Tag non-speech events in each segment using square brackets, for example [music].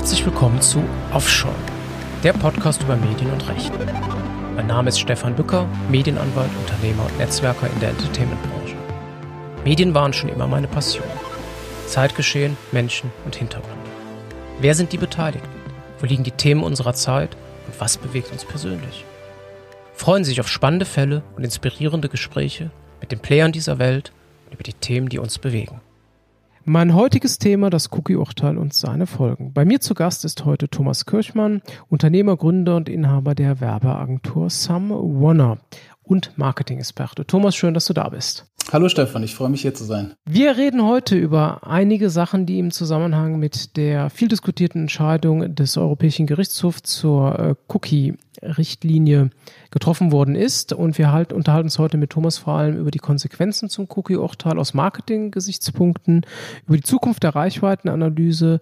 Herzlich willkommen zu Offshore, der Podcast über Medien und Recht. Mein Name ist Stefan Bücker, Medienanwalt, Unternehmer und Netzwerker in der Entertainment-Branche. Medien waren schon immer meine Passion. Zeitgeschehen, Menschen und Hintergründe. Wer sind die Beteiligten? Wo liegen die Themen unserer Zeit und was bewegt uns persönlich? Freuen Sie sich auf spannende Fälle und inspirierende Gespräche mit den Playern dieser Welt und über die Themen, die uns bewegen. Mein heutiges Thema, das Cookie-Urteil und seine Folgen. Bei mir zu Gast ist heute Thomas Kirchmann, Unternehmer, Gründer und Inhaber der Werbeagentur Some Warner und Marketing-Experte. Thomas, schön, dass du da bist. Hallo Stefan, ich freue mich hier zu sein. Wir reden heute über einige Sachen, die im Zusammenhang mit der viel diskutierten Entscheidung des Europäischen Gerichtshofs zur äh, Cookie-Richtlinie getroffen worden ist. Und wir halt, unterhalten uns heute mit Thomas vor allem über die Konsequenzen zum Cookie-Urteil aus Marketing-Gesichtspunkten, über die Zukunft der Reichweitenanalyse,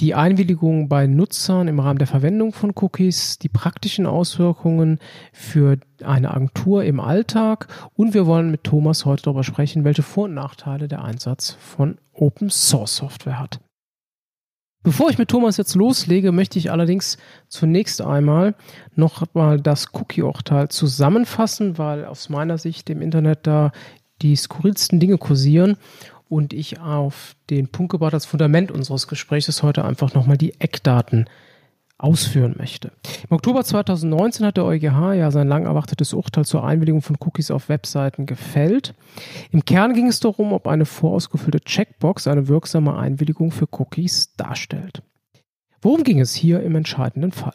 die Einwilligung bei Nutzern im Rahmen der Verwendung von Cookies, die praktischen Auswirkungen für eine Agentur im Alltag und wir wollen mit Thomas heute darüber sprechen, welche Vor- und Nachteile der Einsatz von Open Source Software hat. Bevor ich mit Thomas jetzt loslege, möchte ich allerdings zunächst einmal noch mal das Cookie-Urteil zusammenfassen, weil aus meiner Sicht im Internet da die skurrilsten Dinge kursieren und ich auf den Punkt gebracht als Fundament unseres Gesprächs heute einfach nochmal die Eckdaten ausführen möchte. Im Oktober 2019 hat der EuGH ja sein lang erwartetes Urteil zur Einwilligung von Cookies auf Webseiten gefällt. Im Kern ging es darum, ob eine vorausgefüllte Checkbox eine wirksame Einwilligung für Cookies darstellt. Worum ging es hier im entscheidenden Fall?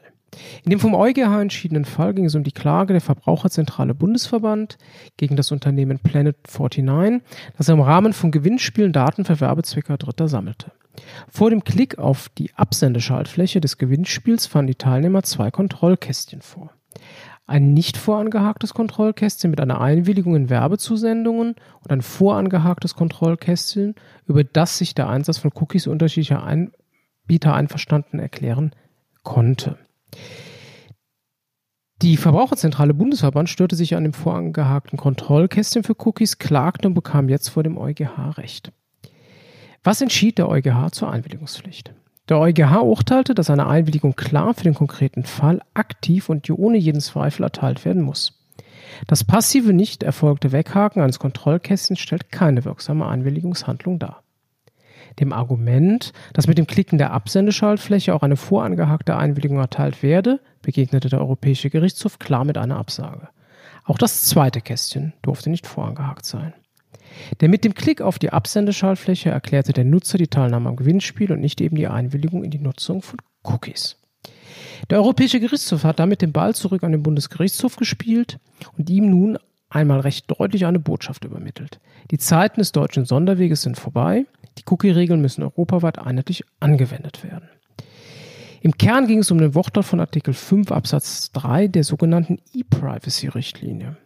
In dem vom EuGH entschiedenen Fall ging es um die Klage der Verbraucherzentrale Bundesverband gegen das Unternehmen Planet 49, das im Rahmen von Gewinnspielen Daten für Werbezwecke Dritter sammelte. Vor dem Klick auf die Absendeschaltfläche des Gewinnspiels fanden die Teilnehmer zwei Kontrollkästchen vor. Ein nicht vorangehaktes Kontrollkästchen mit einer Einwilligung in Werbezusendungen und ein vorangehaktes Kontrollkästchen, über das sich der Einsatz von Cookies unterschiedlicher Anbieter einverstanden erklären konnte. Die Verbraucherzentrale Bundesverband störte sich an dem vorangehakten Kontrollkästchen für Cookies, klagte und bekam jetzt vor dem EuGH Recht. Was entschied der EuGH zur Einwilligungspflicht? Der EuGH urteilte, dass eine Einwilligung klar für den konkreten Fall aktiv und ohne jeden Zweifel erteilt werden muss. Das passive nicht erfolgte Weghaken eines Kontrollkästchens stellt keine wirksame Einwilligungshandlung dar. Dem Argument, dass mit dem Klicken der Absendeschaltfläche auch eine vorangehakte Einwilligung erteilt werde, begegnete der Europäische Gerichtshof klar mit einer Absage. Auch das zweite Kästchen durfte nicht vorangehakt sein. Denn mit dem Klick auf die Absendeschaltfläche erklärte der Nutzer die Teilnahme am Gewinnspiel und nicht eben die Einwilligung in die Nutzung von Cookies. Der Europäische Gerichtshof hat damit den Ball zurück an den Bundesgerichtshof gespielt und ihm nun einmal recht deutlich eine Botschaft übermittelt. Die Zeiten des deutschen Sonderweges sind vorbei. Die Cookie-Regeln müssen europaweit einheitlich angewendet werden. Im Kern ging es um den Wortlaut von Artikel 5 Absatz 3 der sogenannten E-Privacy-Richtlinie.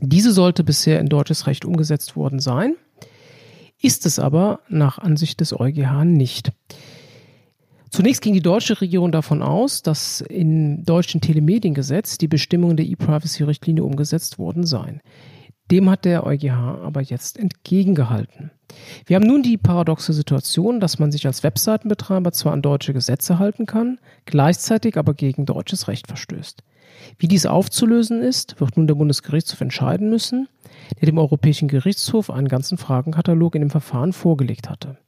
Diese sollte bisher in deutsches Recht umgesetzt worden sein, ist es aber nach Ansicht des EuGH nicht. Zunächst ging die deutsche Regierung davon aus, dass im deutschen Telemediengesetz die Bestimmungen der E-Privacy-Richtlinie umgesetzt worden seien. Dem hat der EuGH aber jetzt entgegengehalten. Wir haben nun die paradoxe Situation, dass man sich als Webseitenbetreiber zwar an deutsche Gesetze halten kann, gleichzeitig aber gegen deutsches Recht verstößt. Wie dies aufzulösen ist, wird nun der Bundesgerichtshof entscheiden müssen, der dem Europäischen Gerichtshof einen ganzen Fragenkatalog in dem Verfahren vorgelegt hatte.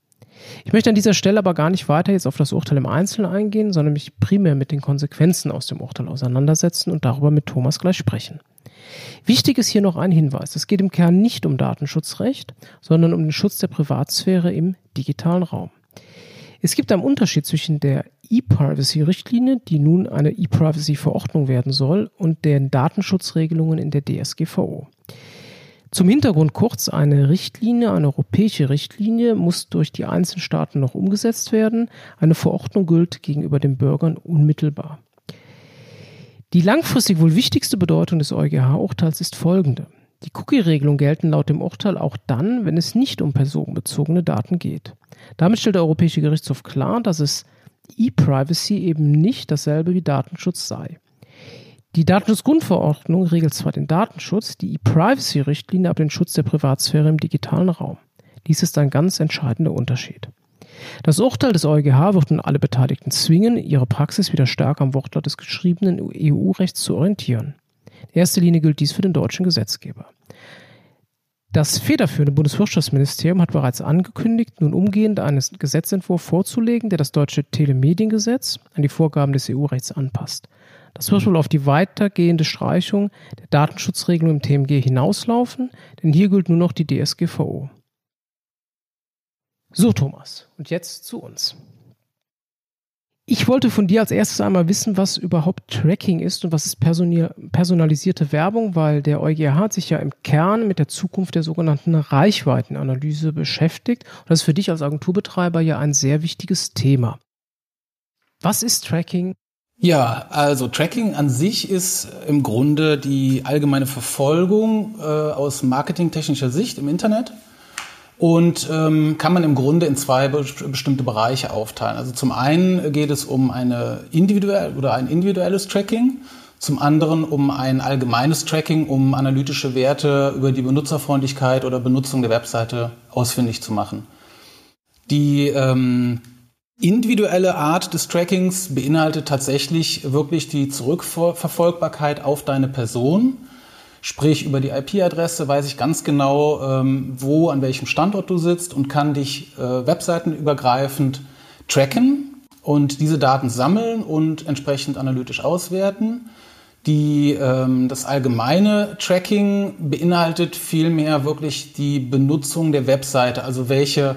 Ich möchte an dieser Stelle aber gar nicht weiter jetzt auf das Urteil im Einzelnen eingehen, sondern mich primär mit den Konsequenzen aus dem Urteil auseinandersetzen und darüber mit Thomas gleich sprechen. Wichtig ist hier noch ein Hinweis. Es geht im Kern nicht um Datenschutzrecht, sondern um den Schutz der Privatsphäre im digitalen Raum. Es gibt einen Unterschied zwischen der E-Privacy-Richtlinie, die nun eine E-Privacy-Verordnung werden soll, und den Datenschutzregelungen in der DSGVO. Zum Hintergrund kurz, eine Richtlinie, eine europäische Richtlinie muss durch die einzelnen Staaten noch umgesetzt werden. Eine Verordnung gilt gegenüber den Bürgern unmittelbar. Die langfristig wohl wichtigste Bedeutung des EuGH-Urteils ist folgende. Die Cookie-Regelungen gelten laut dem Urteil auch dann, wenn es nicht um personenbezogene Daten geht. Damit stellt der Europäische Gerichtshof klar, dass es E-Privacy eben nicht dasselbe wie Datenschutz sei. Die Datenschutzgrundverordnung regelt zwar den Datenschutz, die E-Privacy-Richtlinie aber den Schutz der Privatsphäre im digitalen Raum. Dies ist ein ganz entscheidender Unterschied. Das Urteil des EuGH wird nun alle Beteiligten zwingen, ihre Praxis wieder stärker am Wortlaut des geschriebenen EU-Rechts zu orientieren. In erster Linie gilt dies für den deutschen Gesetzgeber. Das federführende Bundeswirtschaftsministerium hat bereits angekündigt, nun umgehend einen Gesetzentwurf vorzulegen, der das deutsche Telemediengesetz an die Vorgaben des EU-Rechts anpasst. Das wird wohl auf die weitergehende Streichung der Datenschutzregelung im TMG hinauslaufen, denn hier gilt nur noch die DSGVO. So, Thomas, und jetzt zu uns. Ich wollte von dir als erstes einmal wissen, was überhaupt Tracking ist und was ist personalisierte Werbung, weil der EuGH hat sich ja im Kern mit der Zukunft der sogenannten Reichweitenanalyse beschäftigt. Und das ist für dich als Agenturbetreiber ja ein sehr wichtiges Thema. Was ist Tracking? Ja, also Tracking an sich ist im Grunde die allgemeine Verfolgung äh, aus marketingtechnischer Sicht im Internet und ähm, kann man im Grunde in zwei bestimmte Bereiche aufteilen. Also zum einen geht es um eine individuell oder ein individuelles Tracking, zum anderen um ein allgemeines Tracking, um analytische Werte über die Benutzerfreundlichkeit oder Benutzung der Webseite ausfindig zu machen. Die ähm, individuelle Art des Trackings beinhaltet tatsächlich wirklich die Zurückverfolgbarkeit auf deine Person Sprich, über die IP-Adresse weiß ich ganz genau, ähm, wo, an welchem Standort du sitzt und kann dich äh, webseitenübergreifend tracken und diese Daten sammeln und entsprechend analytisch auswerten. Die, ähm, das allgemeine Tracking beinhaltet vielmehr wirklich die Benutzung der Webseite, also welche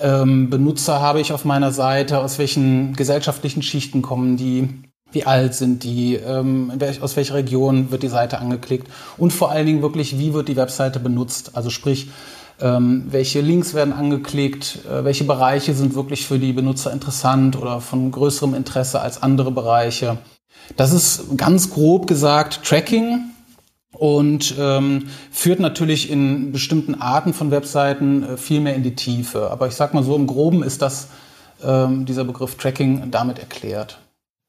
ähm, Benutzer habe ich auf meiner Seite, aus welchen gesellschaftlichen Schichten kommen die, wie alt sind die, ähm, aus welcher Region wird die Seite angeklickt und vor allen Dingen wirklich, wie wird die Webseite benutzt. Also sprich, ähm, welche Links werden angeklickt, äh, welche Bereiche sind wirklich für die Benutzer interessant oder von größerem Interesse als andere Bereiche. Das ist ganz grob gesagt Tracking und ähm, führt natürlich in bestimmten Arten von Webseiten äh, viel mehr in die Tiefe. Aber ich sag mal so, im Groben ist das ähm, dieser Begriff Tracking damit erklärt.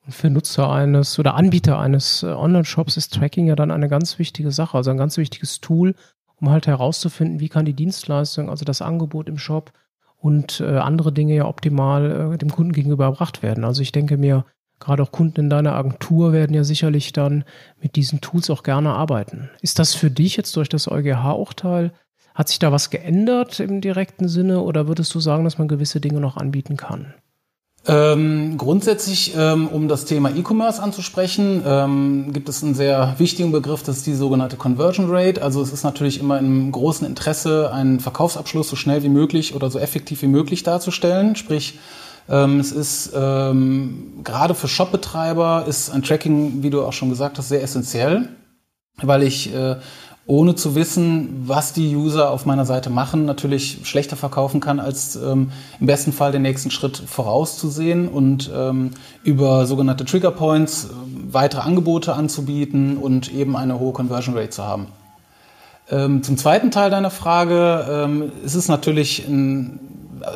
Für Nutzer eines oder Anbieter eines äh, Online-Shops ist Tracking ja dann eine ganz wichtige Sache, also ein ganz wichtiges Tool, um halt herauszufinden, wie kann die Dienstleistung, also das Angebot im Shop und äh, andere Dinge ja optimal äh, dem Kunden gegenüber erbracht werden. Also ich denke mir, gerade auch Kunden in deiner Agentur werden ja sicherlich dann mit diesen Tools auch gerne arbeiten. Ist das für dich jetzt durch das EuGH-Urteil, hat sich da was geändert im direkten Sinne oder würdest du sagen, dass man gewisse Dinge noch anbieten kann? Ähm, grundsätzlich, ähm, um das Thema E-Commerce anzusprechen, ähm, gibt es einen sehr wichtigen Begriff, das ist die sogenannte Conversion Rate. Also es ist natürlich immer im großen Interesse, einen Verkaufsabschluss so schnell wie möglich oder so effektiv wie möglich darzustellen. Sprich, ähm, es ist ähm, gerade für Shopbetreiber ist ein Tracking, wie du auch schon gesagt hast, sehr essentiell, weil ich äh, ohne zu wissen, was die User auf meiner Seite machen, natürlich schlechter verkaufen kann, als ähm, im besten Fall den nächsten Schritt vorauszusehen und ähm, über sogenannte Trigger Points äh, weitere Angebote anzubieten und eben eine hohe Conversion Rate zu haben. Ähm, zum zweiten Teil deiner Frage ähm, ist es natürlich, ein,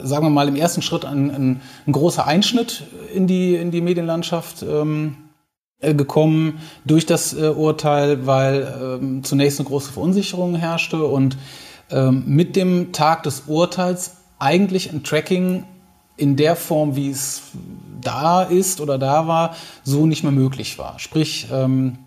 sagen wir mal, im ersten Schritt ein, ein, ein großer Einschnitt in die, in die Medienlandschaft ähm, äh, gekommen durch das äh, Urteil, weil ähm, zunächst eine große Verunsicherung herrschte und ähm, mit dem Tag des Urteils eigentlich ein Tracking in der Form, wie es da ist oder da war, so nicht mehr möglich war. Sprich, ähm,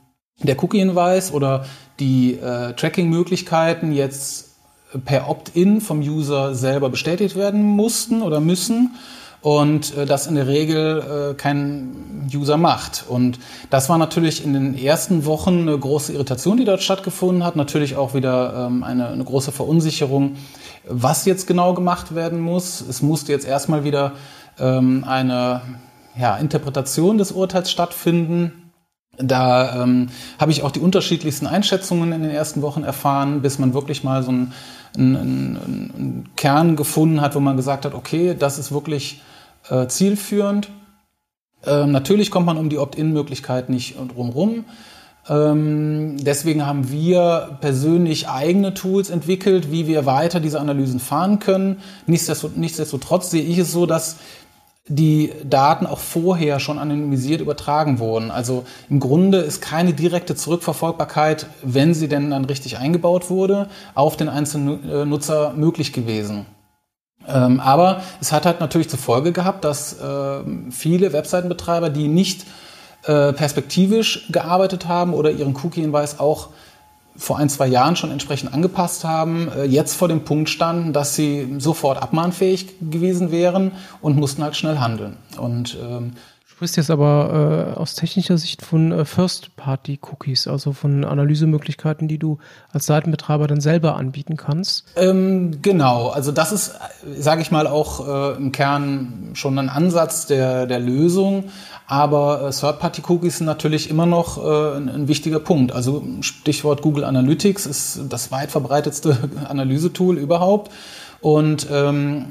der Cookie-Hinweis oder die äh, Tracking-Möglichkeiten jetzt per Opt-in vom User selber bestätigt werden mussten oder müssen und äh, das in der Regel äh, kein User macht. Und das war natürlich in den ersten Wochen eine große Irritation, die dort stattgefunden hat. Natürlich auch wieder ähm, eine, eine große Verunsicherung, was jetzt genau gemacht werden muss. Es musste jetzt erstmal wieder ähm, eine ja, Interpretation des Urteils stattfinden. Da ähm, habe ich auch die unterschiedlichsten Einschätzungen in den ersten Wochen erfahren, bis man wirklich mal so einen, einen, einen Kern gefunden hat, wo man gesagt hat, okay, das ist wirklich äh, zielführend. Ähm, natürlich kommt man um die Opt-in-Möglichkeit nicht drumherum. Ähm, deswegen haben wir persönlich eigene Tools entwickelt, wie wir weiter diese Analysen fahren können. Nichtsdestotrotz, sehe ich es so, dass die Daten auch vorher schon anonymisiert übertragen wurden. Also im Grunde ist keine direkte Zurückverfolgbarkeit, wenn sie denn dann richtig eingebaut wurde, auf den einzelnen äh, Nutzer möglich gewesen. Ähm, aber es hat halt natürlich zur Folge gehabt, dass äh, viele Webseitenbetreiber, die nicht äh, perspektivisch gearbeitet haben oder ihren Cookie-Hinweis auch vor ein, zwei Jahren schon entsprechend angepasst haben, äh, jetzt vor dem Punkt standen, dass sie sofort abmahnfähig gewesen wären und mussten halt schnell handeln. Und ähm, sprichst jetzt aber äh, aus technischer Sicht von äh, First-Party-Cookies, also von Analysemöglichkeiten, die du als Seitenbetreiber dann selber anbieten kannst. Ähm, genau, also das ist, sage ich mal, auch äh, im Kern schon ein Ansatz der, der Lösung. Aber äh, Third-Party-Cookies sind natürlich immer noch äh, ein, ein, wichtiger Punkt. Also Stichwort Google Analytics ist das weit verbreitetste [laughs] Analysetool überhaupt. Und ähm,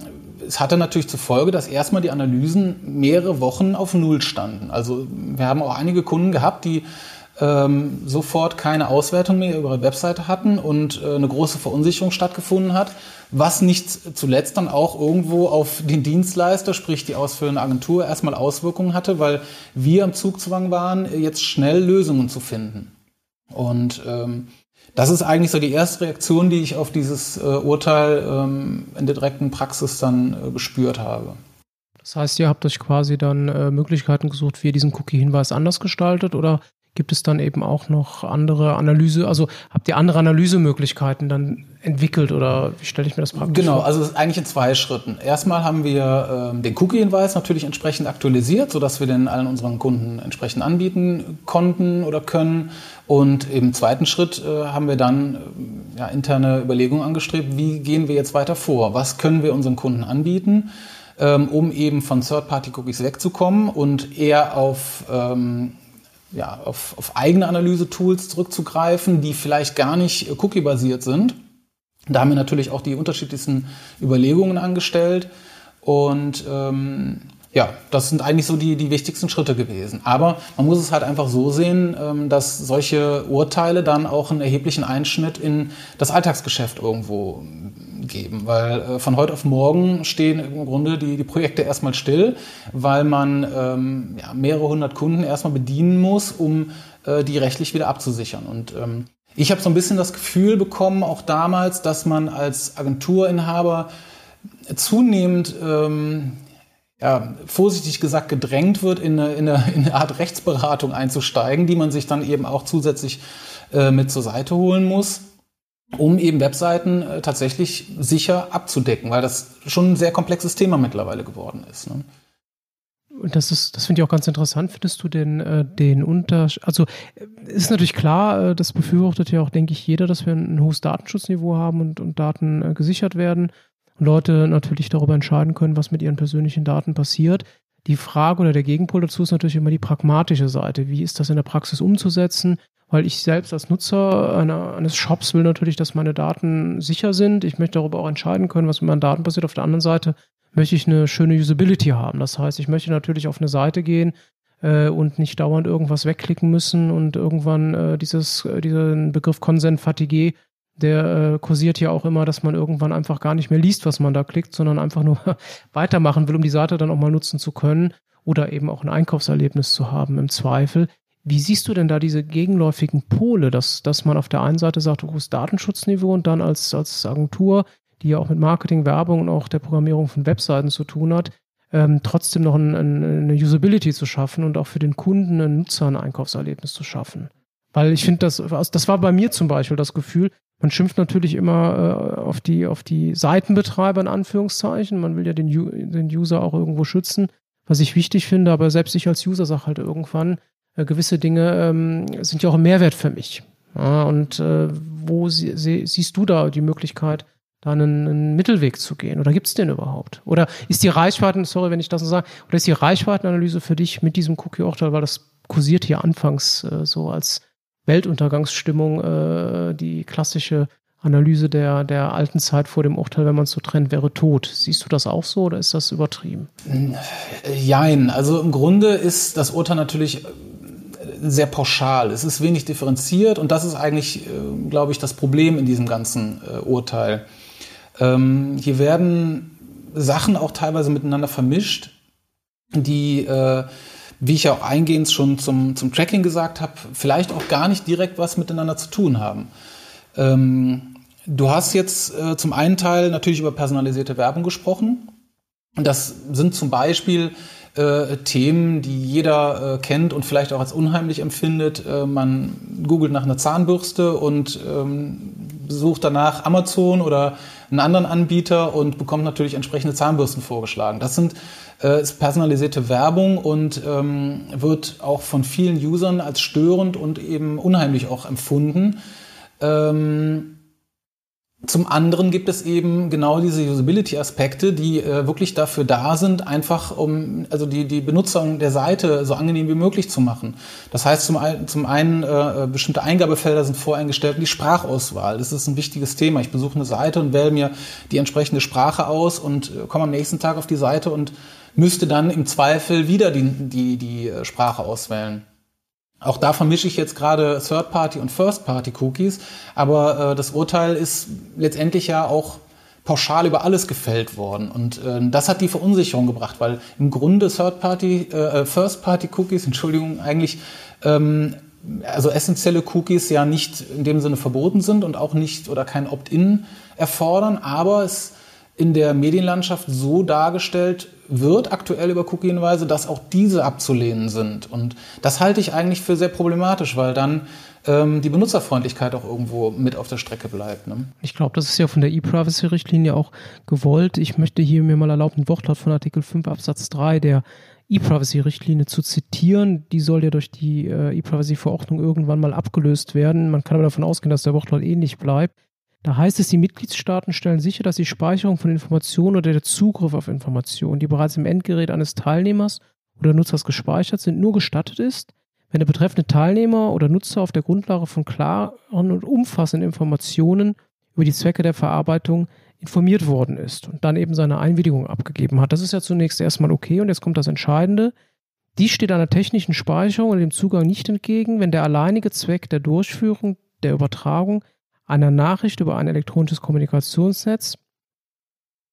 es hatte natürlich zur Folge, dass erstmal die Analysen mehrere Wochen auf Null standen. Also wir haben auch einige Kunden gehabt, die ähm, sofort keine Auswertung mehr über ihre Webseite hatten und äh, eine große Verunsicherung stattgefunden hat, was nicht zuletzt dann auch irgendwo auf den Dienstleister, sprich die ausführende Agentur, erstmal Auswirkungen hatte, weil wir im Zugzwang waren, jetzt schnell Lösungen zu finden. Und ähm, das ist eigentlich so die erste Reaktion, die ich auf dieses äh, Urteil ähm, in der direkten Praxis dann äh, gespürt habe. Das heißt, ihr habt euch quasi dann äh, Möglichkeiten gesucht, wie ihr diesen Cookie-Hinweis anders gestaltet oder gibt es dann eben auch noch andere Analyse, also habt ihr andere Analysemöglichkeiten dann entwickelt oder wie stelle ich mir das praktisch genau, vor? Genau, also eigentlich in zwei Schritten. Erstmal haben wir ähm, den Cookie-Hinweis natürlich entsprechend aktualisiert, sodass wir den allen unseren Kunden entsprechend anbieten konnten oder können. Und im zweiten Schritt äh, haben wir dann äh, ja, interne Überlegungen angestrebt, wie gehen wir jetzt weiter vor? Was können wir unseren Kunden anbieten? Ähm, um eben von Third-Party-Cookies wegzukommen und eher auf ähm, ja, auf, auf eigene Analyse-Tools zurückzugreifen, die vielleicht gar nicht cookie-basiert sind. Da haben wir natürlich auch die unterschiedlichsten Überlegungen angestellt. Und ähm, ja, das sind eigentlich so die, die wichtigsten Schritte gewesen. Aber man muss es halt einfach so sehen, ähm, dass solche Urteile dann auch einen erheblichen Einschnitt in das Alltagsgeschäft irgendwo geben, weil äh, von heute auf morgen stehen im Grunde die, die Projekte erstmal still, weil man ähm, ja, mehrere hundert Kunden erstmal bedienen muss, um äh, die rechtlich wieder abzusichern. Und ähm, ich habe so ein bisschen das Gefühl bekommen, auch damals, dass man als Agenturinhaber zunehmend ähm, ja, vorsichtig gesagt gedrängt wird, in eine, in, eine, [laughs] in eine Art Rechtsberatung einzusteigen, die man sich dann eben auch zusätzlich äh, mit zur Seite holen muss um eben Webseiten äh, tatsächlich sicher abzudecken, weil das schon ein sehr komplexes Thema mittlerweile geworden ist. Ne? Und das ist, das finde ich auch ganz interessant. Findest du denn äh, den Unterschied? Also äh, ist natürlich klar, äh, das befürwortet ja auch, denke ich, jeder, dass wir ein, ein hohes Datenschutzniveau haben und, und Daten äh, gesichert werden und Leute natürlich darüber entscheiden können, was mit ihren persönlichen Daten passiert. Die Frage oder der Gegenpol dazu ist natürlich immer die pragmatische Seite. Wie ist das in der Praxis umzusetzen? weil ich selbst als Nutzer einer, eines Shops will natürlich, dass meine Daten sicher sind. Ich möchte darüber auch entscheiden können, was mit meinen Daten passiert. Auf der anderen Seite möchte ich eine schöne Usability haben. Das heißt, ich möchte natürlich auf eine Seite gehen äh, und nicht dauernd irgendwas wegklicken müssen und irgendwann äh, dieses, äh, diesen Begriff Consent Fatigue, der äh, kursiert ja auch immer, dass man irgendwann einfach gar nicht mehr liest, was man da klickt, sondern einfach nur [laughs] weitermachen will, um die Seite dann auch mal nutzen zu können oder eben auch ein Einkaufserlebnis zu haben im Zweifel. Wie siehst du denn da diese gegenläufigen Pole, dass, dass man auf der einen Seite sagt, hohes Datenschutzniveau und dann als, als Agentur, die ja auch mit Marketing, Werbung und auch der Programmierung von Webseiten zu tun hat, ähm, trotzdem noch ein, ein, eine Usability zu schaffen und auch für den Kunden, einen Nutzer, ein Einkaufserlebnis zu schaffen? Weil ich finde, das, das war bei mir zum Beispiel das Gefühl, man schimpft natürlich immer äh, auf, die, auf die Seitenbetreiber in Anführungszeichen. Man will ja den, den User auch irgendwo schützen, was ich wichtig finde, aber selbst ich als User sage halt irgendwann, äh, gewisse Dinge ähm, sind ja auch ein Mehrwert für mich. Ja, und äh, wo sie, sie, siehst du da die Möglichkeit, da einen, einen Mittelweg zu gehen? Oder gibt es den überhaupt? Oder ist die Reichweiten, sorry, wenn ich das so sage, oder ist die Reichweitenanalyse für dich mit diesem Cookie-Urteil, weil das kursiert hier anfangs äh, so als Weltuntergangsstimmung, äh, die klassische Analyse der, der alten Zeit vor dem Urteil, wenn man es so trennt, wäre tot. Siehst du das auch so oder ist das übertrieben? Jein. Also im Grunde ist das Urteil natürlich sehr pauschal. Es ist wenig differenziert und das ist eigentlich, äh, glaube ich, das Problem in diesem ganzen äh, Urteil. Ähm, hier werden Sachen auch teilweise miteinander vermischt, die, äh, wie ich auch eingehend schon zum, zum Tracking gesagt habe, vielleicht auch gar nicht direkt was miteinander zu tun haben. Ähm, Du hast jetzt äh, zum einen Teil natürlich über personalisierte Werbung gesprochen. Das sind zum Beispiel äh, Themen, die jeder äh, kennt und vielleicht auch als unheimlich empfindet. Äh, man googelt nach einer Zahnbürste und ähm, sucht danach Amazon oder einen anderen Anbieter und bekommt natürlich entsprechende Zahnbürsten vorgeschlagen. Das sind äh, ist personalisierte Werbung und ähm, wird auch von vielen Usern als störend und eben unheimlich auch empfunden. Ähm, zum anderen gibt es eben genau diese Usability-Aspekte, die äh, wirklich dafür da sind, einfach um also die, die Benutzung der Seite so angenehm wie möglich zu machen. Das heißt, zum, ein, zum einen äh, bestimmte Eingabefelder sind voreingestellt und die Sprachauswahl. Das ist ein wichtiges Thema. Ich besuche eine Seite und wähle mir die entsprechende Sprache aus und äh, komme am nächsten Tag auf die Seite und müsste dann im Zweifel wieder die, die, die äh, Sprache auswählen. Auch da vermische ich jetzt gerade Third-Party und First-Party-Cookies, aber äh, das Urteil ist letztendlich ja auch pauschal über alles gefällt worden. Und äh, das hat die Verunsicherung gebracht, weil im Grunde Third-Party, äh, First-Party-Cookies, Entschuldigung, eigentlich ähm, also essentielle Cookies ja nicht in dem Sinne verboten sind und auch nicht oder kein Opt-in erfordern, aber es in der Medienlandschaft so dargestellt wird aktuell über Cookie-Hinweise, dass auch diese abzulehnen sind. Und das halte ich eigentlich für sehr problematisch, weil dann ähm, die Benutzerfreundlichkeit auch irgendwo mit auf der Strecke bleibt. Ne? Ich glaube, das ist ja von der E-Privacy-Richtlinie auch gewollt. Ich möchte hier mir mal erlauben, ein Wortlaut von Artikel 5 Absatz 3 der E-Privacy-Richtlinie zu zitieren. Die soll ja durch die äh, E-Privacy-Verordnung irgendwann mal abgelöst werden. Man kann aber davon ausgehen, dass der Wortlaut ähnlich bleibt. Da heißt es, die Mitgliedstaaten stellen sicher, dass die Speicherung von Informationen oder der Zugriff auf Informationen, die bereits im Endgerät eines Teilnehmers oder Nutzers gespeichert sind, nur gestattet ist, wenn der betreffende Teilnehmer oder Nutzer auf der Grundlage von klaren und umfassenden Informationen über die Zwecke der Verarbeitung informiert worden ist und dann eben seine Einwilligung abgegeben hat. Das ist ja zunächst erstmal okay und jetzt kommt das Entscheidende. Dies steht einer technischen Speicherung oder dem Zugang nicht entgegen, wenn der alleinige Zweck der Durchführung der Übertragung einer Nachricht über ein elektronisches Kommunikationsnetz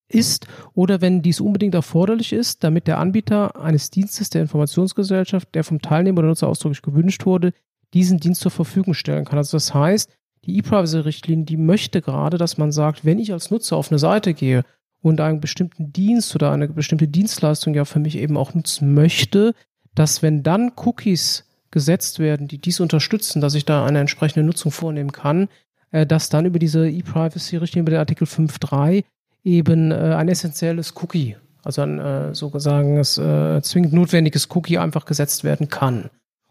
ist oder wenn dies unbedingt erforderlich ist, damit der Anbieter eines Dienstes der Informationsgesellschaft, der vom Teilnehmer oder Nutzer ausdrücklich gewünscht wurde, diesen Dienst zur Verfügung stellen kann. Also das heißt, die E-Privacy-Richtlinie, die möchte gerade, dass man sagt, wenn ich als Nutzer auf eine Seite gehe und einen bestimmten Dienst oder eine bestimmte Dienstleistung ja für mich eben auch nutzen möchte, dass wenn dann Cookies gesetzt werden, die dies unterstützen, dass ich da eine entsprechende Nutzung vornehmen kann, dass dann über diese E-Privacy-Richtlinie, über den Artikel 5.3 eben äh, ein essentielles Cookie, also ein äh, sozusagen äh, zwingend notwendiges Cookie einfach gesetzt werden kann.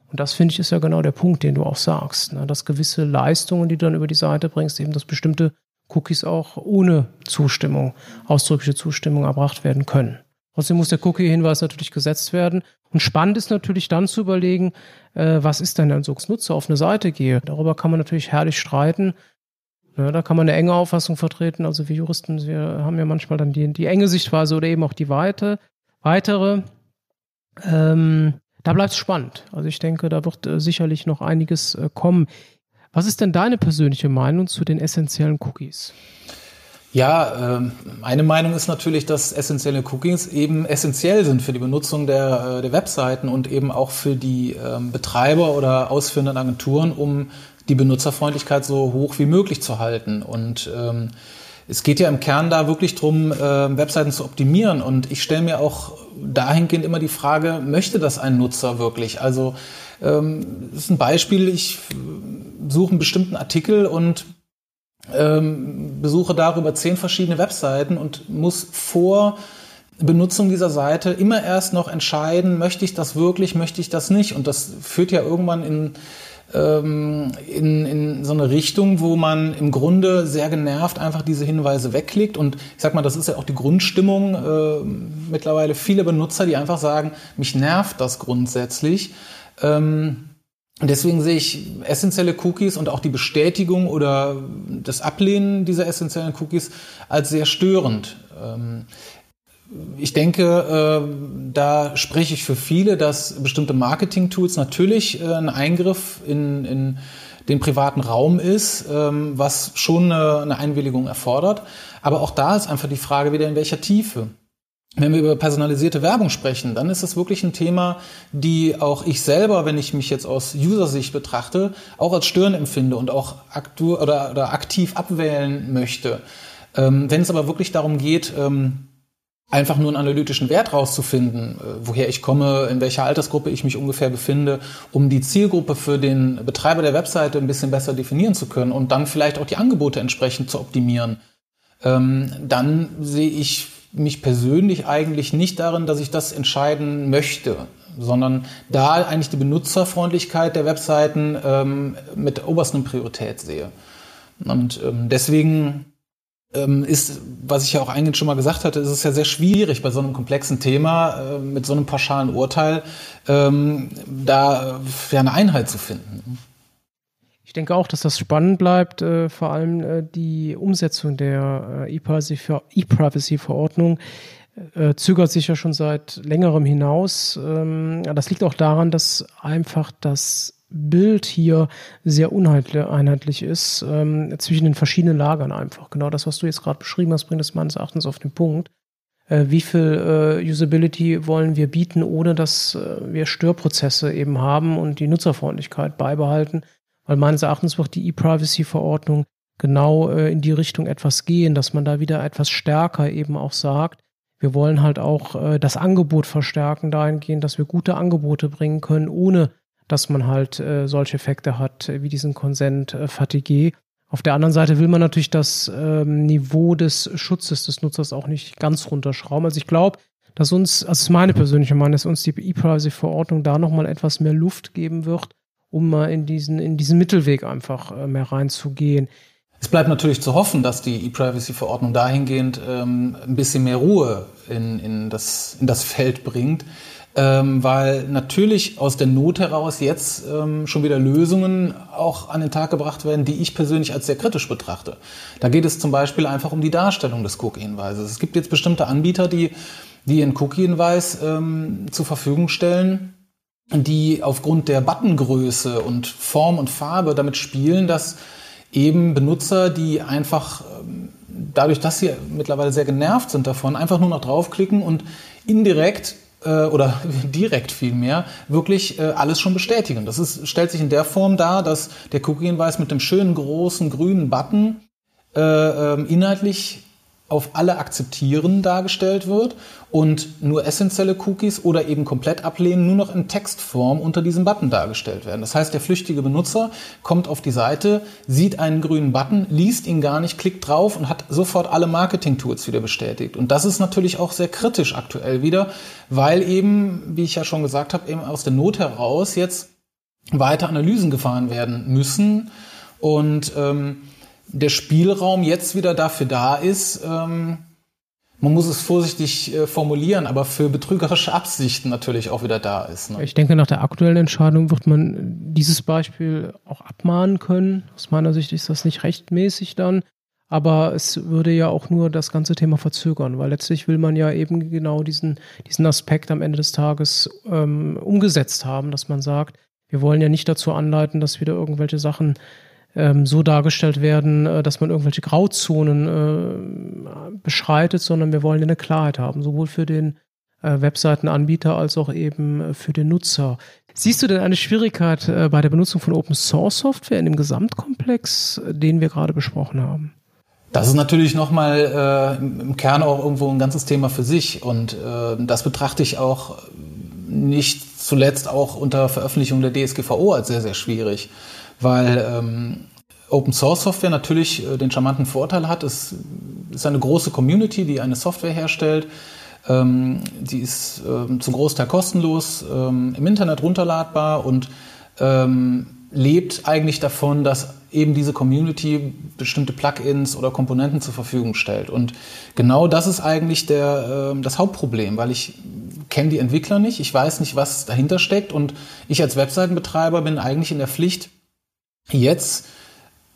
Und das finde ich ist ja genau der Punkt, den du auch sagst, ne? dass gewisse Leistungen, die du dann über die Seite bringst, eben dass bestimmte Cookies auch ohne Zustimmung, ausdrückliche Zustimmung erbracht werden können. Trotzdem muss der Cookie-Hinweis natürlich gesetzt werden. Und spannend ist natürlich dann zu überlegen, äh, was ist denn, wenn ich als Nutzer auf eine Seite gehe. Darüber kann man natürlich herrlich streiten. Ja, da kann man eine enge Auffassung vertreten. Also wir Juristen, wir haben ja manchmal dann die, die enge Sichtweise oder eben auch die weite, weitere. Ähm, da bleibt es spannend. Also ich denke, da wird äh, sicherlich noch einiges äh, kommen. Was ist denn deine persönliche Meinung zu den essentiellen Cookies? Ja, äh, meine Meinung ist natürlich, dass essentielle Cookies eben essentiell sind für die Benutzung der, äh, der Webseiten und eben auch für die äh, Betreiber oder ausführenden Agenturen, um die Benutzerfreundlichkeit so hoch wie möglich zu halten. Und ähm, es geht ja im Kern da wirklich drum, äh, Webseiten zu optimieren. Und ich stelle mir auch dahingehend immer die Frage, möchte das ein Nutzer wirklich? Also ähm, das ist ein Beispiel, ich suche einen bestimmten Artikel und ähm, besuche darüber zehn verschiedene Webseiten und muss vor Benutzung dieser Seite immer erst noch entscheiden, möchte ich das wirklich, möchte ich das nicht. Und das führt ja irgendwann in, ähm, in, in so eine Richtung, wo man im Grunde sehr genervt einfach diese Hinweise wegklickt. Und ich sag mal, das ist ja auch die Grundstimmung äh, mittlerweile viele Benutzer, die einfach sagen, mich nervt das grundsätzlich. Ähm, deswegen sehe ich essentielle Cookies und auch die Bestätigung oder das Ablehnen dieser essentiellen Cookies als sehr störend. Ähm, ich denke, äh, da spreche ich für viele, dass bestimmte Marketing-Tools natürlich äh, ein Eingriff in, in den privaten Raum ist, ähm, was schon eine Einwilligung erfordert. Aber auch da ist einfach die Frage wieder, in welcher Tiefe. Wenn wir über personalisierte Werbung sprechen, dann ist es wirklich ein Thema, die auch ich selber, wenn ich mich jetzt aus User-Sicht betrachte, auch als Stören empfinde und auch aktu oder, oder aktiv abwählen möchte. Ähm, wenn es aber wirklich darum geht, ähm, einfach nur einen analytischen Wert rauszufinden, äh, woher ich komme, in welcher Altersgruppe ich mich ungefähr befinde, um die Zielgruppe für den Betreiber der Webseite ein bisschen besser definieren zu können und dann vielleicht auch die Angebote entsprechend zu optimieren, ähm, dann sehe ich mich persönlich eigentlich nicht darin, dass ich das entscheiden möchte, sondern da eigentlich die Benutzerfreundlichkeit der Webseiten ähm, mit oberster Priorität sehe. Und ähm, deswegen ähm, ist, was ich ja auch eigentlich schon mal gesagt hatte, ist es ja sehr schwierig bei so einem komplexen Thema äh, mit so einem pauschalen Urteil ähm, da äh, ja eine Einheit zu finden. Ich denke auch, dass das spannend bleibt, äh, vor allem äh, die Umsetzung der äh, E-Privacy-Verordnung äh, zögert sich ja schon seit längerem hinaus. Ähm, das liegt auch daran, dass einfach das Bild hier sehr uneinheitlich ist ähm, zwischen den verschiedenen Lagern einfach. Genau das, was du jetzt gerade beschrieben hast, bringt es meines Erachtens auf den Punkt. Äh, wie viel äh, Usability wollen wir bieten, ohne dass wir Störprozesse eben haben und die Nutzerfreundlichkeit beibehalten? Weil meines Erachtens wird die E-Privacy-Verordnung genau äh, in die Richtung etwas gehen, dass man da wieder etwas stärker eben auch sagt, wir wollen halt auch äh, das Angebot verstärken dahingehend, dass wir gute Angebote bringen können, ohne dass man halt äh, solche Effekte hat, äh, wie diesen Consent äh. Auf der anderen Seite will man natürlich das ähm, Niveau des Schutzes des Nutzers auch nicht ganz runterschrauben. Also ich glaube, dass uns, also ist meine persönliche Meinung, dass uns die E-Privacy-Verordnung da nochmal etwas mehr Luft geben wird, um mal in diesen, in diesen Mittelweg einfach äh, mehr reinzugehen. Es bleibt natürlich zu hoffen, dass die E-Privacy-Verordnung dahingehend ähm, ein bisschen mehr Ruhe in, in, das, in das Feld bringt ähm, weil natürlich aus der Not heraus jetzt ähm, schon wieder Lösungen auch an den Tag gebracht werden, die ich persönlich als sehr kritisch betrachte. Da geht es zum Beispiel einfach um die Darstellung des Cookie-Hinweises. Es gibt jetzt bestimmte Anbieter, die, die einen Cookie-Hinweis ähm, zur Verfügung stellen, die aufgrund der Buttongröße und Form und Farbe damit spielen, dass eben Benutzer, die einfach ähm, dadurch, dass sie mittlerweile sehr genervt sind davon, einfach nur noch draufklicken und indirekt äh, oder [laughs] direkt vielmehr wirklich äh, alles schon bestätigen. Das ist, stellt sich in der Form dar, dass der Cookie-Hinweis mit dem schönen großen grünen Button äh, ähm, inhaltlich auf alle akzeptieren dargestellt wird und nur essentielle Cookies oder eben komplett ablehnen nur noch in Textform unter diesem Button dargestellt werden. Das heißt, der flüchtige Benutzer kommt auf die Seite, sieht einen grünen Button, liest ihn gar nicht, klickt drauf und hat sofort alle Marketing-Tools wieder bestätigt. Und das ist natürlich auch sehr kritisch aktuell wieder, weil eben, wie ich ja schon gesagt habe, eben aus der Not heraus jetzt weiter Analysen gefahren werden müssen und ähm, der Spielraum jetzt wieder dafür da ist, ähm, man muss es vorsichtig äh, formulieren, aber für betrügerische Absichten natürlich auch wieder da ist. Ne? Ich denke, nach der aktuellen Entscheidung wird man dieses Beispiel auch abmahnen können. Aus meiner Sicht ist das nicht rechtmäßig dann. Aber es würde ja auch nur das ganze Thema verzögern, weil letztlich will man ja eben genau diesen, diesen Aspekt am Ende des Tages ähm, umgesetzt haben, dass man sagt, wir wollen ja nicht dazu anleiten, dass wieder irgendwelche Sachen ähm, so dargestellt werden, äh, dass man irgendwelche Grauzonen äh, beschreitet, sondern wir wollen eine Klarheit haben, sowohl für den äh, Webseitenanbieter als auch eben äh, für den Nutzer. Siehst du denn eine Schwierigkeit äh, bei der Benutzung von Open Source Software in dem Gesamtkomplex, den wir gerade besprochen haben? Das ist natürlich nochmal äh, im Kern auch irgendwo ein ganzes Thema für sich. Und äh, das betrachte ich auch nicht zuletzt auch unter Veröffentlichung der DSGVO als sehr, sehr schwierig weil ähm, Open Source Software natürlich äh, den charmanten Vorteil hat, es ist eine große Community, die eine Software herstellt. Ähm, die ist ähm, zum Großteil kostenlos, ähm, im Internet runterladbar und ähm, lebt eigentlich davon, dass eben diese Community bestimmte Plugins oder Komponenten zur Verfügung stellt. Und genau das ist eigentlich der, äh, das Hauptproblem, weil ich kenne die Entwickler nicht, ich weiß nicht, was dahinter steckt und ich als Webseitenbetreiber bin eigentlich in der Pflicht, jetzt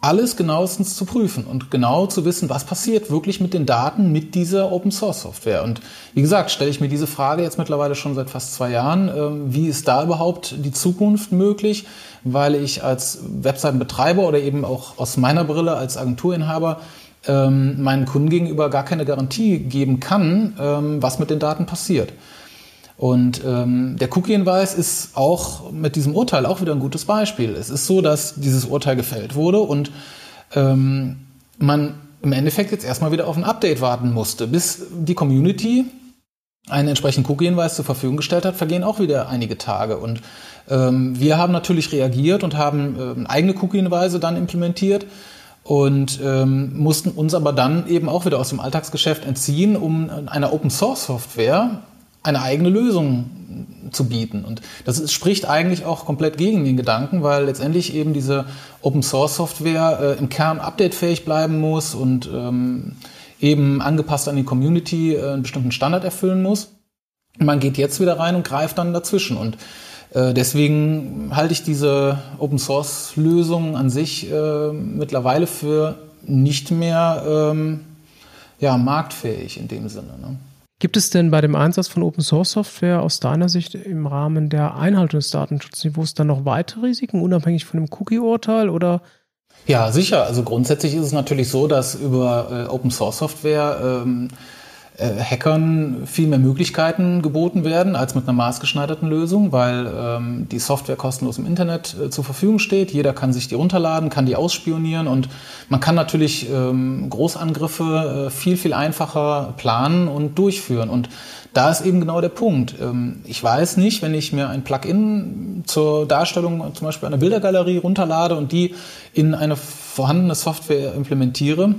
alles genauestens zu prüfen und genau zu wissen, was passiert wirklich mit den Daten mit dieser Open Source Software. Und wie gesagt, stelle ich mir diese Frage jetzt mittlerweile schon seit fast zwei Jahren. Ähm, wie ist da überhaupt die Zukunft möglich? Weil ich als Webseitenbetreiber oder eben auch aus meiner Brille als Agenturinhaber ähm, meinen Kunden gegenüber gar keine Garantie geben kann, ähm, was mit den Daten passiert. Und ähm, der Cookie-Hinweis ist auch mit diesem Urteil auch wieder ein gutes Beispiel. Es ist so, dass dieses Urteil gefällt wurde und ähm, man im Endeffekt jetzt erstmal wieder auf ein Update warten musste, bis die Community einen entsprechenden Cookie-Hinweis zur Verfügung gestellt hat, vergehen auch wieder einige Tage. Und ähm, wir haben natürlich reagiert und haben ähm, eigene Cookie-Hinweise dann implementiert und ähm, mussten uns aber dann eben auch wieder aus dem Alltagsgeschäft entziehen, um einer Open-Source-Software eine eigene Lösung zu bieten. Und das ist, spricht eigentlich auch komplett gegen den Gedanken, weil letztendlich eben diese Open Source Software äh, im Kern updatefähig bleiben muss und ähm, eben angepasst an die Community äh, einen bestimmten Standard erfüllen muss. Man geht jetzt wieder rein und greift dann dazwischen. Und äh, deswegen halte ich diese Open Source Lösung an sich äh, mittlerweile für nicht mehr ähm, ja, marktfähig in dem Sinne. Ne? Gibt es denn bei dem Einsatz von Open Source Software aus deiner Sicht im Rahmen der Einhaltung des Datenschutzniveaus dann noch weitere Risiken, unabhängig von dem Cookie-Urteil oder? Ja, sicher. Also grundsätzlich ist es natürlich so, dass über äh, Open Source Software ähm, äh, Hackern viel mehr Möglichkeiten geboten werden als mit einer maßgeschneiderten Lösung, weil ähm, die Software kostenlos im Internet äh, zur Verfügung steht. Jeder kann sich die runterladen, kann die ausspionieren und man kann natürlich ähm, Großangriffe äh, viel, viel einfacher planen und durchführen. Und da ist eben genau der Punkt. Ähm, ich weiß nicht, wenn ich mir ein Plugin zur Darstellung zum Beispiel einer Bildergalerie runterlade und die in eine vorhandene Software implementiere,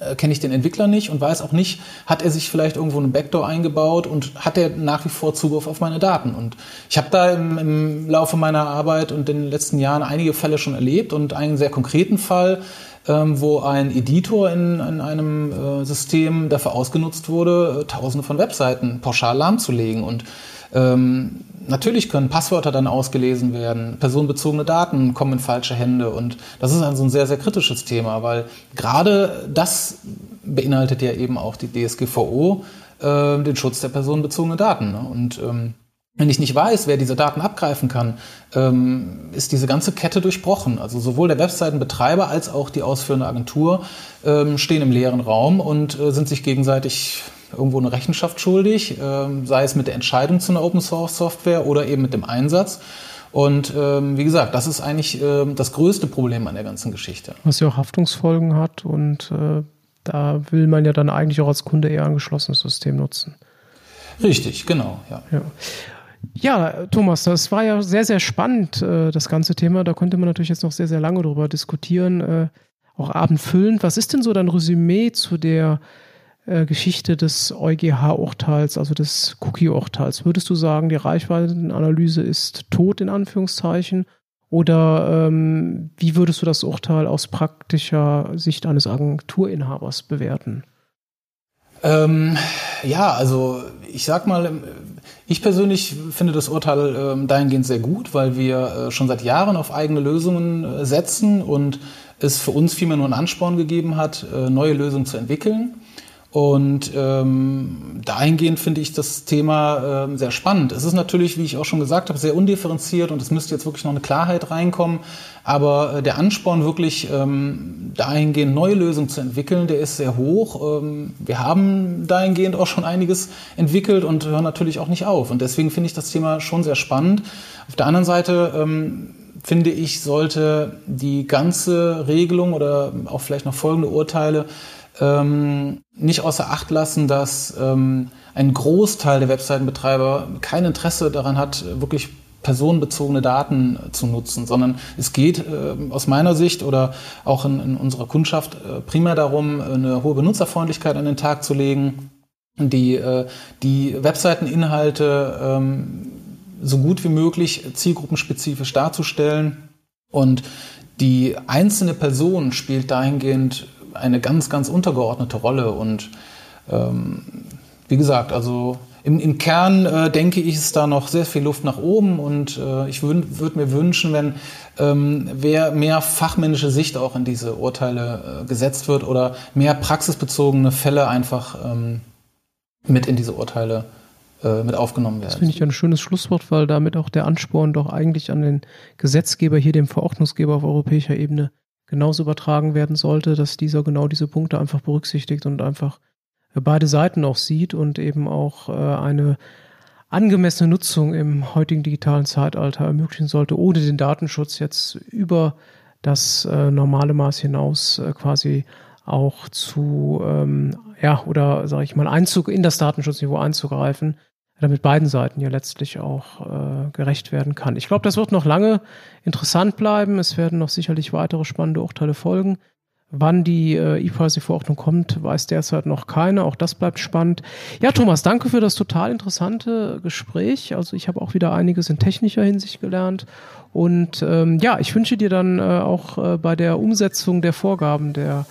äh, kenne ich den Entwickler nicht und weiß auch nicht, hat er sich vielleicht irgendwo einen Backdoor eingebaut und hat er nach wie vor Zugriff auf meine Daten. Und ich habe da im, im, Laufe meiner Arbeit und in den letzten Jahren einige Fälle schon erlebt und einen sehr konkreten Fall, ähm, wo ein Editor in, in einem äh, System dafür ausgenutzt wurde, äh, tausende von Webseiten pauschal lahmzulegen. Und ähm, natürlich können Passwörter dann ausgelesen werden, personenbezogene Daten kommen in falsche Hände und das ist also ein sehr, sehr kritisches Thema, weil gerade das beinhaltet ja eben auch die DSGVO, äh, den Schutz der personenbezogenen Daten. Ne? Und ähm, wenn ich nicht weiß, wer diese Daten abgreifen kann, ähm, ist diese ganze Kette durchbrochen. Also sowohl der Webseitenbetreiber als auch die ausführende Agentur ähm, stehen im leeren Raum und äh, sind sich gegenseitig irgendwo eine Rechenschaft schuldig, ähm, sei es mit der Entscheidung zu einer Open Source Software oder eben mit dem Einsatz. Und ähm, wie gesagt, das ist eigentlich ähm, das größte Problem an der ganzen Geschichte. Was ja auch Haftungsfolgen hat und äh, da will man ja dann eigentlich auch als Kunde eher ein geschlossenes System nutzen. Richtig, genau, ja. ja. Ja, Thomas, das war ja sehr, sehr spannend, äh, das ganze Thema. Da konnte man natürlich jetzt noch sehr, sehr lange drüber diskutieren, äh, auch abendfüllend. Was ist denn so dein Resümee zu der äh, Geschichte des EuGH-Urteils, also des Cookie-Urteils. Würdest du sagen, die Reichweitenanalyse ist tot in Anführungszeichen? Oder ähm, wie würdest du das Urteil aus praktischer Sicht eines Agenturinhabers bewerten? Ähm, ja, also ich sag mal, ich persönlich finde das Urteil ähm, dahingehend sehr gut, weil wir äh, schon seit Jahren auf eigene Lösungen äh, setzen und es für uns vielmehr nur einen Ansporn gegeben hat, äh, neue Lösungen zu entwickeln. Und ähm, dahingehend finde ich das Thema ähm, sehr spannend. Es ist natürlich, wie ich auch schon gesagt habe, sehr undifferenziert und es müsste jetzt wirklich noch eine Klarheit reinkommen. Aber äh, der Ansporn, wirklich ähm, dahingehend neue Lösungen zu entwickeln, der ist sehr hoch. Ähm, wir haben dahingehend auch schon einiges entwickelt und hören natürlich auch nicht auf. Und deswegen finde ich das Thema schon sehr spannend. Auf der anderen Seite ähm, finde ich, sollte die ganze Regelung oder auch vielleicht noch folgende Urteile ähm, nicht außer Acht lassen, dass ähm, ein Großteil der Webseitenbetreiber kein Interesse daran hat, wirklich personenbezogene Daten zu nutzen, sondern es geht äh, aus meiner Sicht oder auch in, in unserer Kundschaft äh, primär darum, eine hohe Benutzerfreundlichkeit an den Tag zu legen, die, äh, die Webseiteninhalte ähm, so gut wie möglich zielgruppenspezifisch darzustellen. Und die einzelne Person spielt dahingehend eine ganz, ganz untergeordnete Rolle. Und ähm, wie gesagt, also im, im Kern äh, denke ich, ist da noch sehr viel Luft nach oben und äh, ich würde würd mir wünschen, wenn ähm, wer mehr fachmännische Sicht auch in diese Urteile äh, gesetzt wird oder mehr praxisbezogene Fälle einfach ähm, mit in diese Urteile äh, mit aufgenommen werden. Das finde ich ein schönes Schlusswort, weil damit auch der Ansporn doch eigentlich an den Gesetzgeber, hier dem Verordnungsgeber auf europäischer Ebene genauso übertragen werden sollte, dass dieser genau diese Punkte einfach berücksichtigt und einfach beide Seiten auch sieht und eben auch äh, eine angemessene Nutzung im heutigen digitalen Zeitalter ermöglichen sollte, ohne den Datenschutz jetzt über das äh, normale Maß hinaus äh, quasi auch zu, ähm, ja, oder sage ich mal, Einzug in das Datenschutzniveau einzugreifen, damit beiden Seiten ja letztlich auch äh, gerecht werden kann. Ich glaube, das wird noch lange interessant bleiben. Es werden noch sicherlich weitere spannende Urteile folgen. Wann die äh, E-Privacy-Verordnung kommt, weiß derzeit noch keiner. Auch das bleibt spannend. Ja, Thomas, danke für das total interessante Gespräch. Also ich habe auch wieder einiges in technischer Hinsicht gelernt. Und ähm, ja, ich wünsche dir dann äh, auch äh, bei der Umsetzung der Vorgaben der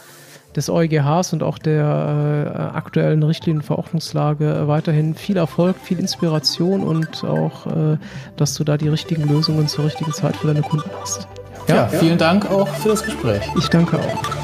des EuGHs und auch der äh, aktuellen Richtlinienverordnungslage äh, weiterhin viel Erfolg, viel Inspiration und auch, äh, dass du da die richtigen Lösungen zur richtigen Zeit für deine Kunden hast. Ja, ja, vielen Dank auch für das Gespräch. Ich danke auch.